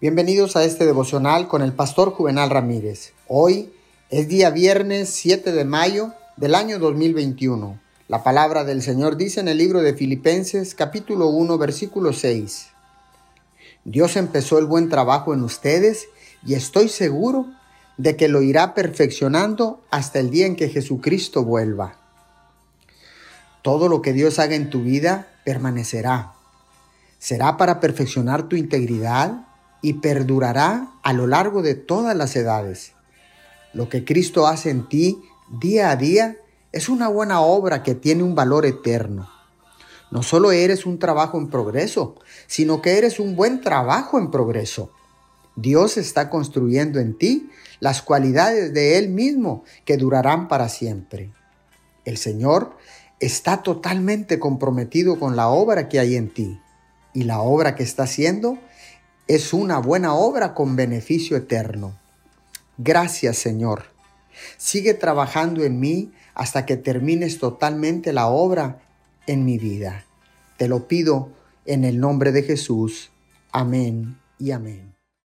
Bienvenidos a este devocional con el pastor Juvenal Ramírez. Hoy es día viernes 7 de mayo del año 2021. La palabra del Señor dice en el libro de Filipenses capítulo 1 versículo 6. Dios empezó el buen trabajo en ustedes y estoy seguro de que lo irá perfeccionando hasta el día en que Jesucristo vuelva. Todo lo que Dios haga en tu vida permanecerá. Será para perfeccionar tu integridad, y perdurará a lo largo de todas las edades. Lo que Cristo hace en ti día a día es una buena obra que tiene un valor eterno. No solo eres un trabajo en progreso, sino que eres un buen trabajo en progreso. Dios está construyendo en ti las cualidades de Él mismo que durarán para siempre. El Señor está totalmente comprometido con la obra que hay en ti y la obra que está haciendo es una buena obra con beneficio eterno. Gracias Señor. Sigue trabajando en mí hasta que termines totalmente la obra en mi vida. Te lo pido en el nombre de Jesús. Amén y amén.